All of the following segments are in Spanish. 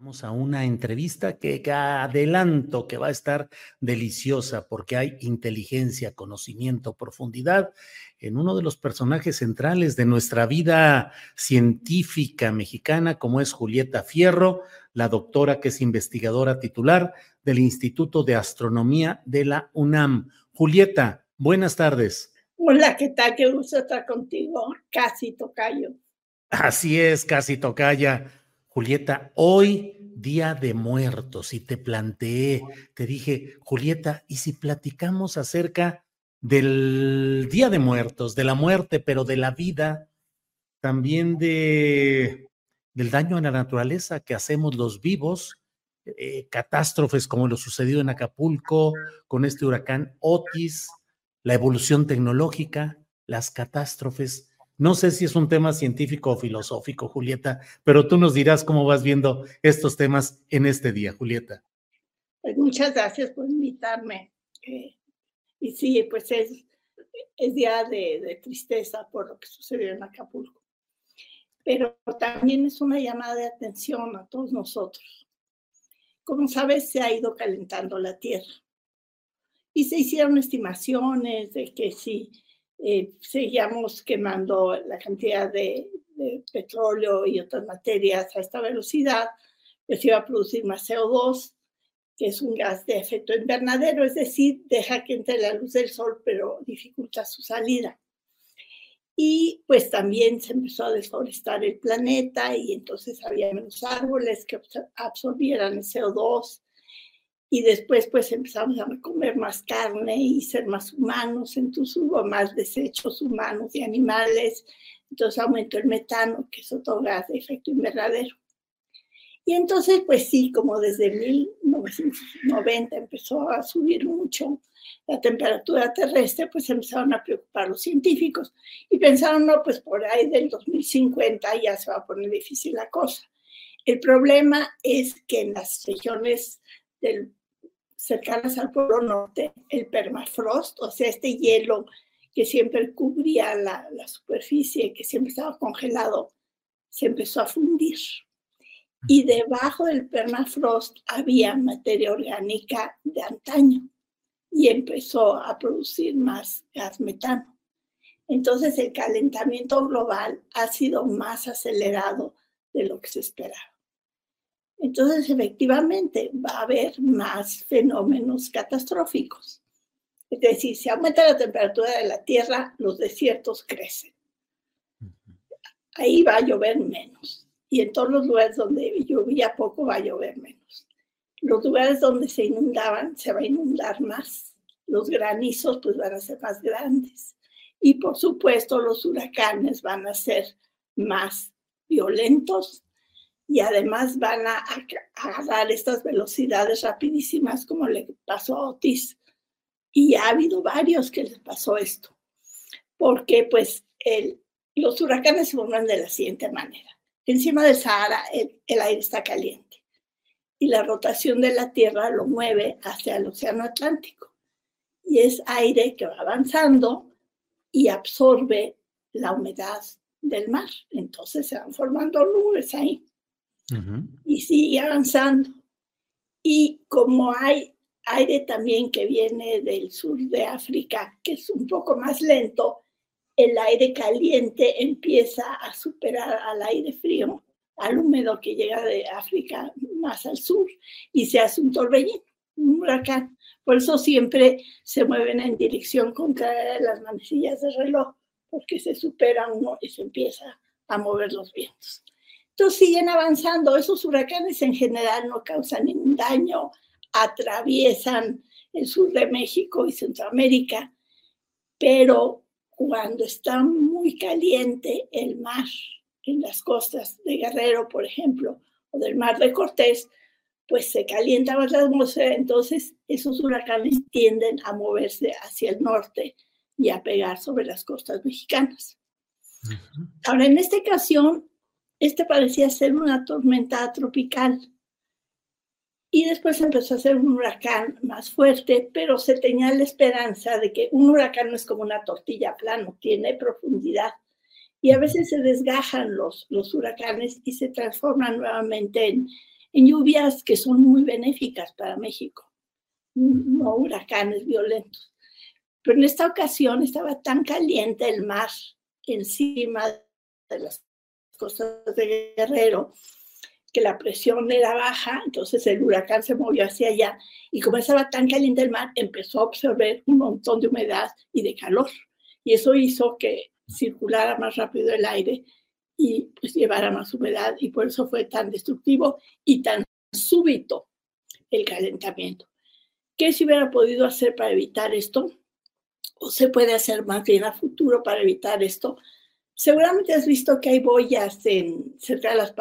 Vamos a una entrevista que adelanto que va a estar deliciosa porque hay inteligencia, conocimiento, profundidad en uno de los personajes centrales de nuestra vida científica mexicana, como es Julieta Fierro, la doctora que es investigadora titular del Instituto de Astronomía de la UNAM. Julieta, buenas tardes. Hola, ¿qué tal? Qué gusto estar contigo. Casi tocayo. Así es, casi tocaya. Julieta, hoy Día de Muertos, y te planteé, te dije, Julieta, ¿y si platicamos acerca del Día de Muertos, de la muerte, pero de la vida, también de del daño a la naturaleza que hacemos los vivos, eh, catástrofes como lo sucedido en Acapulco con este huracán Otis, la evolución tecnológica, las catástrofes, no sé si es un tema científico o filosófico, Julieta, pero tú nos dirás cómo vas viendo estos temas en este día, Julieta. Pues muchas gracias por invitarme. Eh, y sí, pues es, día de, de tristeza por lo que sucedió en Acapulco. Pero también es una llamada de atención a todos nosotros. Como sabes, se ha ido calentando la Tierra. Y se hicieron estimaciones de que si eh, seguíamos quemando la cantidad de, de, petróleo y otras materias a esta velocidad, pues iba a producir más CO2, que es un gas de efecto invernadero, es decir, deja que entre la luz del sol, pero dificulta su salida. Y pues también se empezó a desforestar el planeta y entonces había menos árboles que absorbieran el CO2 y después pues empezamos a comer más carne y ser más humanos, entonces hubo más desechos humanos y animales, entonces aumentó el metano, que es otro gas de efecto invernadero. Y entonces, pues sí, como desde 1990 empezó a subir mucho la temperatura terrestre, pues empezaron a preocupar los científicos y pensaron, no, pues por ahí del 2050 ya se va a poner difícil la cosa. El problema es que en las regiones del cercanas al Polo Norte, el permafrost, o sea, este hielo que siempre cubría la, la superficie, que siempre estaba congelado, se empezó a fundir. Y debajo del permafrost había materia orgánica de antaño y empezó a producir más gas metano. Entonces el calentamiento global ha sido más acelerado de lo que se esperaba. Entonces, efectivamente, va a haber más fenómenos catastróficos. Es decir, si aumenta la temperatura de la Tierra, los desiertos crecen. ahí va a llover menos. Y en todos los lugares donde llovía poco va a llover menos. Los lugares donde se inundaban se va a inundar más. Los granizos pues van a ser más grandes. Y por supuesto los huracanes van a ser más violentos y además van a agarrar estas velocidades rapidísimas como le pasó a Otis. Y ha habido varios que les pasó esto, porque pues el, los huracanes se forman de la siguiente manera. Encima del Sahara el, el aire está caliente y la rotación de la Tierra lo mueve hacia el Océano Atlántico. Y es aire que va avanzando y absorbe la humedad del mar. Entonces se van formando nubes ahí. Y sigue avanzando. Y como hay aire también que viene del sur de África, que es un poco más lento, el aire caliente empieza a superar al aire frío, al húmedo que llega de África más al sur y se hace un torbellino, un huracán. Por eso siempre se mueven en dirección contra las manecillas del reloj, porque se supera uno y se empieza a mover los vientos. Entonces siguen avanzando. Esos huracanes en general no causan ningún daño, atraviesan el sur de México y Centroamérica, pero cuando está muy caliente el mar en las costas de Guerrero, por ejemplo, o del mar de Cortés, pues se calienta más la atmósfera, entonces esos huracanes tienden a moverse hacia el norte y a pegar sobre las costas mexicanas. Ahora, en esta ocasión, este parecía ser una tormenta tropical y después empezó a ser un huracán más fuerte, pero se tenía la esperanza de que un huracán no es como una tortilla plano, tiene profundidad. Y a veces se desgajan los, los huracanes y se transforman nuevamente en, en lluvias que son muy benéficas para México, no huracanes violentos. Pero en esta ocasión estaba tan caliente el mar encima de las costas de Guerrero que la presión era baja, entonces el huracán se movió hacia allá y como estaba tan caliente el mar, empezó a absorber un montón de humedad y de calor. Y eso hizo que circulara más rápido el aire y pues llevara más humedad y por eso fue tan destructivo y tan súbito el calentamiento. ¿Qué se hubiera podido hacer para evitar esto? ¿O se puede hacer más bien a futuro para evitar esto? Seguramente has visto que hay boyas en, cerca de las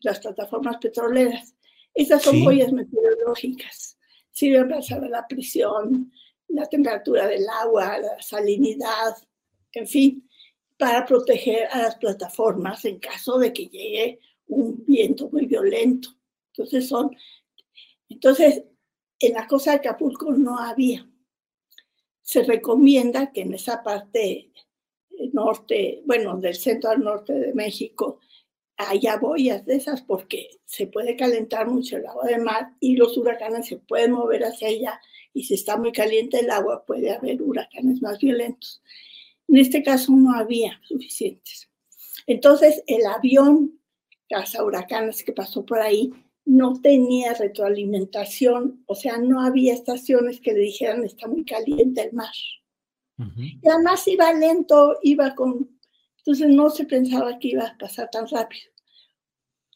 las plataformas petroleras. Estas son boyas meteorológicas. Sirven para saber la presión, la temperatura del agua, la salinidad, en fin, para proteger a las plataformas en caso de que llegue un viento muy violento. Entonces son, entonces en la costa de Acapulco no había. Se recomienda que en esa parte norte, bueno, del centro al norte de México, haya boyas de esas porque se puede calentar mucho el agua de mar y los huracanes se pueden mover hacia allá y si está muy caliente el agua puede haber huracanes más violentos. En este caso no había suficientes. Entonces el avión caza huracanes que pasó por ahí no tenía retroalimentación, o sea, no había estaciones que le dijeran está muy caliente el mar. Y además iba lento, iba con entonces no se pensaba que iba a pasar tan rápido.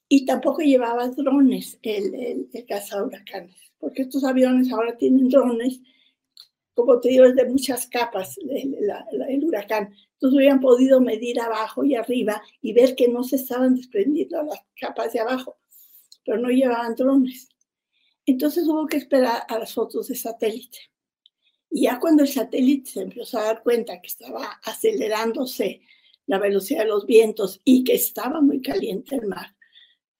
Y tampoco llevaba drones el, el, el huracanes, porque estos aviones ahora tienen drones, como te digo, es de muchas capas el, el huracán. Entonces hubieran podido medir abajo y arriba y ver que no se estaban desprendiendo las capas de abajo, pero no llevaban drones. Entonces hubo que esperar a las fotos de satélite. Y ya cuando el satélite se empezó a dar cuenta que estaba acelerándose la velocidad de los vientos y que estaba muy caliente el mar,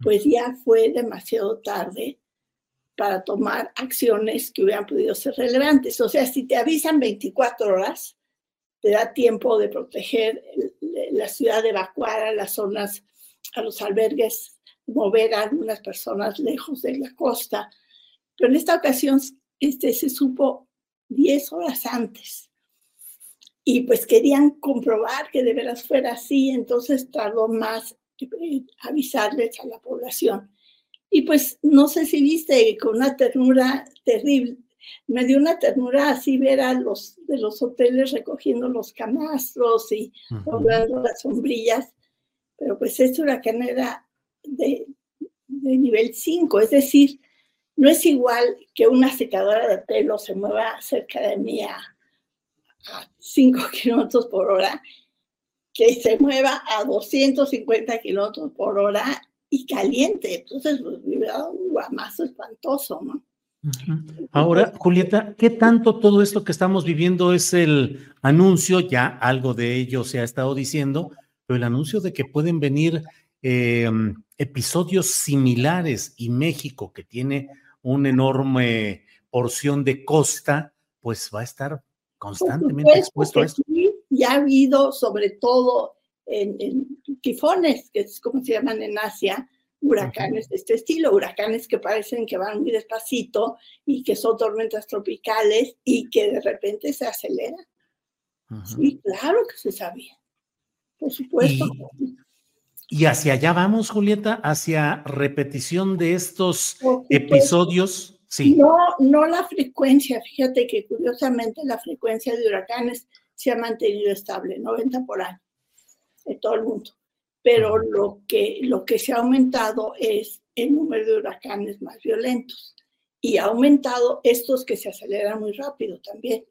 pues ya fue demasiado tarde para tomar acciones que hubieran podido ser relevantes. O sea, si te avisan 24 horas, te da tiempo de proteger la ciudad, de evacuar a las zonas, a los albergues, mover a algunas personas lejos de la costa. Pero en esta ocasión este, se supo 10 horas antes y pues querían comprobar que de veras fuera así, entonces tardó más eh, avisarles a la población. Y pues no sé si viste con una ternura terrible, me dio una ternura así ver a los de los hoteles recogiendo los camastros y uh las sombrillas, pero pues este huracán era de, de nivel 5, es decir, no es igual que una secadora de pelo se mueva cerca de mí a, 5 kilómetros por hora, que se mueva a 250 kilómetros por hora y caliente. Entonces, pues, un guamazo espantoso, ¿no? Ahora, Julieta, ¿qué tanto todo esto que estamos viviendo es el anuncio? Ya algo de ello se ha estado diciendo, pero el anuncio de que pueden venir em, episodios similares y México, que tiene una enorme porción de costa, pues va a estar constantemente expuesto a esto. ya ha habido, sobre todo en, tifones, que es como se llaman en Asia, huracanes de este estilo, huracanes que parecen que van muy despacito y que son tormentas tropicales y que de repente se aceleran. Sí, claro que se sabía, por supuesto. Y hacia allá vamos, Julieta, hacia repetición de estos episodios. Sí. No, no la frecuencia. Fíjate que curiosamente la frecuencia de huracanes se ha mantenido estable, 90 por año, en todo el mundo. Pero lo que, lo que se ha aumentado es el número de huracanes más violentos. Y ha aumentado estos que se aceleran muy rápido también.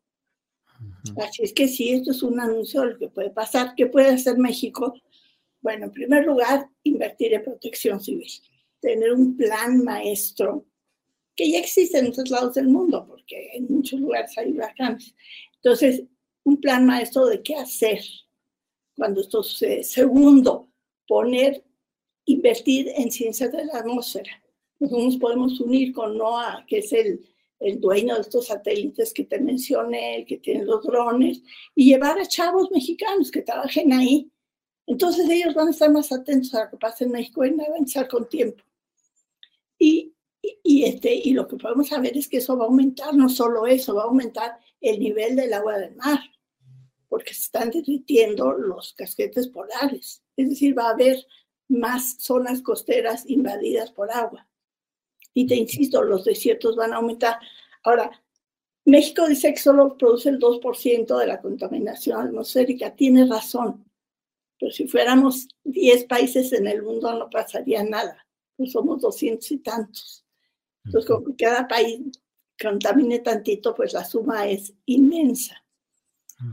Así es que sí, esto es un anuncio de lo que puede pasar. ¿Qué puede hacer México? Bueno, en primer lugar, invertir en protección civil, tener un plan maestro que ya existe en otros lados del mundo, porque en muchos lugares hay huracanes. Entonces, un plan maestro de qué hacer cuando esto sucede. Segundo, poner, invertir en ciencias de la atmósfera. Nosotros podemos unir con NOAA, que es el, dueño de estos satélites que te mencioné, que tiene los drones, y llevar a chavos mexicanos que trabajen ahí entonces ellos van a estar más atentos a lo que pasa en México y van a avanzar con tiempo. Y, y, este, y lo que podemos saber es que eso va a aumentar, no solo eso, va a aumentar el nivel del agua del mar, porque se están derritiendo los casquetes polares. Es decir, va a haber más zonas costeras invadidas por agua. Y te insisto, los desiertos van a aumentar. Ahora, México dice que solo produce el 2% de la contaminación atmosférica. Tiene razón, pero si fuéramos 10 países en el mundo no pasaría nada, pues somos 200 y tantos. Entonces, como cada país contamine tantito, pues la suma es inmensa.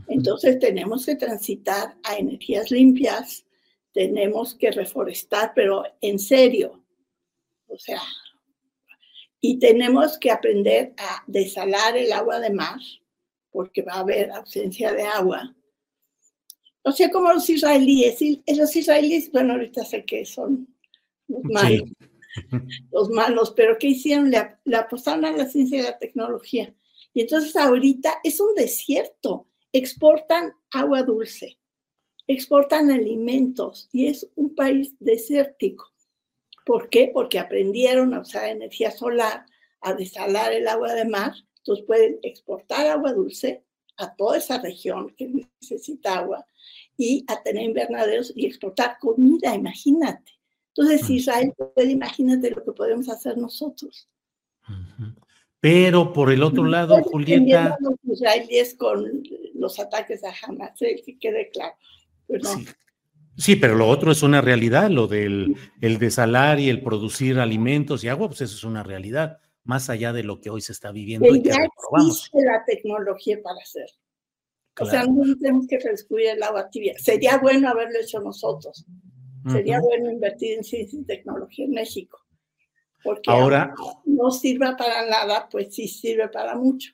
Entonces, tenemos que transitar a energías limpias, tenemos que reforestar, pero en serio. O sea, y tenemos que aprender a desalar el agua de mar, porque va a haber ausencia de agua o sea, como los israelíes. Y los israelíes, bueno, ahorita sé que son los malos, los malos, pero ¿qué hicieron? Le, le, apostaron a la ciencia y la tecnología. Y entonces ahorita es un desierto. Exportan agua dulce, exportan alimentos y es un país desértico. ¿Por qué? Porque aprendieron a usar energía solar, a desalar el agua de mar. Entonces pueden exportar agua dulce a toda esa región que necesita agua y a tener invernaderos y exportar comida, imagínate. Entonces, si Israel puede, imagínate lo que podemos hacer nosotros. Pero por el otro lado, Julieta. Los israelíes con los ataques a Hamas, ¿eh? que quede claro. sí. pero lo otro es una realidad, lo del el desalar y el producir alimentos y agua, pues eso es una realidad, más allá de lo que hoy se está viviendo y, que ya existe la tecnología para hacerlo. O sea, no tenemos que descubrir el agua tibia. Sería bueno haberlo hecho nosotros. Sería bueno invertir en ciencia y tecnología en México. Porque ahora no sirva para nada, pues sí sirve para mucho.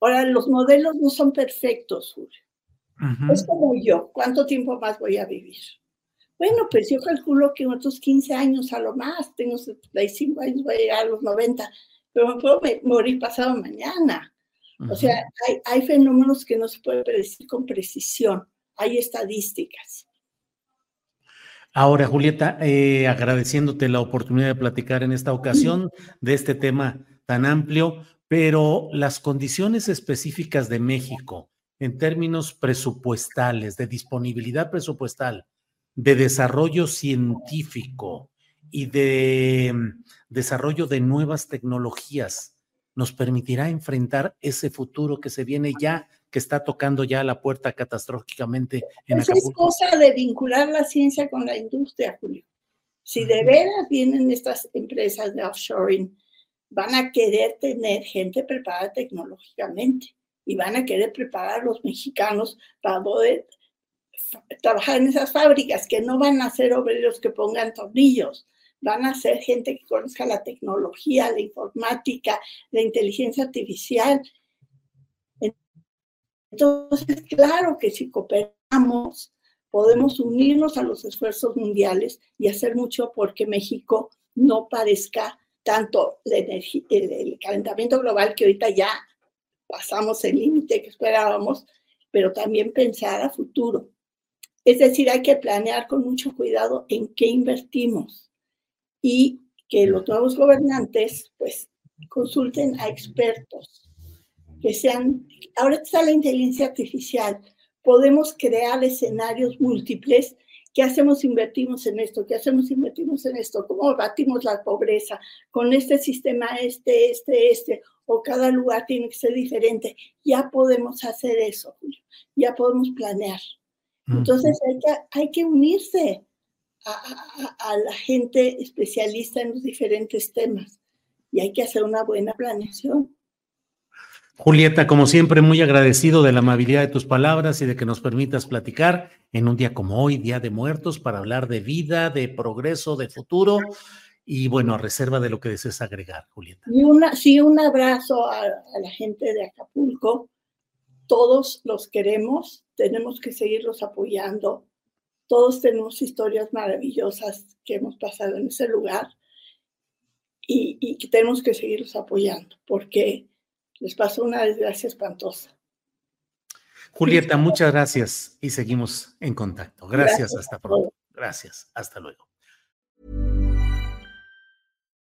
Ahora, los modelos no son perfectos, Julio. Es como yo, ¿cuánto tiempo más voy a vivir? Bueno, pues yo calculo que otros 15 años a lo más, tengo 75 años, voy a llegar a los 90, pero me puedo morir pasado mañana. O sea, hay, fenómenos que no se puede predecir con precisión, hay estadísticas. Ahora, Julieta, eh, agradeciéndote la oportunidad de platicar en esta ocasión de este tema tan amplio, pero las condiciones específicas de México en términos presupuestales, de disponibilidad presupuestal, de desarrollo científico y de mm, desarrollo de nuevas tecnologías, nos permitirá enfrentar ese futuro que se viene ya que está tocando ya la puerta catastróficamente en Esa pues es cosa de vincular la ciencia con la industria, Julio. Si de veras vienen estas empresas de offshoring, van a querer tener gente preparada tecnológicamente y van a querer preparar a los mexicanos para poder trabajar en esas fábricas, que no van a ser obreros que pongan tornillos, van a ser gente que conozca la tecnología, la informática, la inteligencia artificial. Entonces, claro que si cooperamos, podemos unirnos a los esfuerzos mundiales y hacer mucho porque México no padezca tanto el, calentamiento global que ahorita ya pasamos el límite que esperábamos, pero también pensar a futuro. Es decir, hay que planear con mucho cuidado en qué invertimos y que los nuevos gobernantes pues consulten a expertos que sean, ahora está la inteligencia artificial, podemos crear escenarios múltiples. ¿Qué hacemos? Invertimos en esto. ¿Qué hacemos? Invertimos en esto. ¿Cómo batimos la pobreza? Con este sistema, este, este, este. O cada lugar tiene que ser diferente. Ya podemos hacer eso, Ya podemos planear. Entonces hay que, hay que unirse a, a, la gente especialista en los diferentes temas y hay que hacer una buena planeación. Julieta, como siempre, muy agradecido de la amabilidad de tus palabras y de que nos permitas platicar en un día como hoy, Día de Muertos, para hablar de vida, de progreso, de futuro. Y bueno, a reserva de lo que desees agregar, Julieta. Y una, sí, un abrazo a, a la gente de Acapulco. Todos los queremos, tenemos que seguirlos apoyando. Todos tenemos historias maravillosas que hemos pasado en ese lugar y, y que tenemos que seguirlos apoyando porque les pasó una desgracia espantosa. Julieta, muchas gracias y seguimos en contacto. Gracias, hasta pronto. Gracias, hasta luego.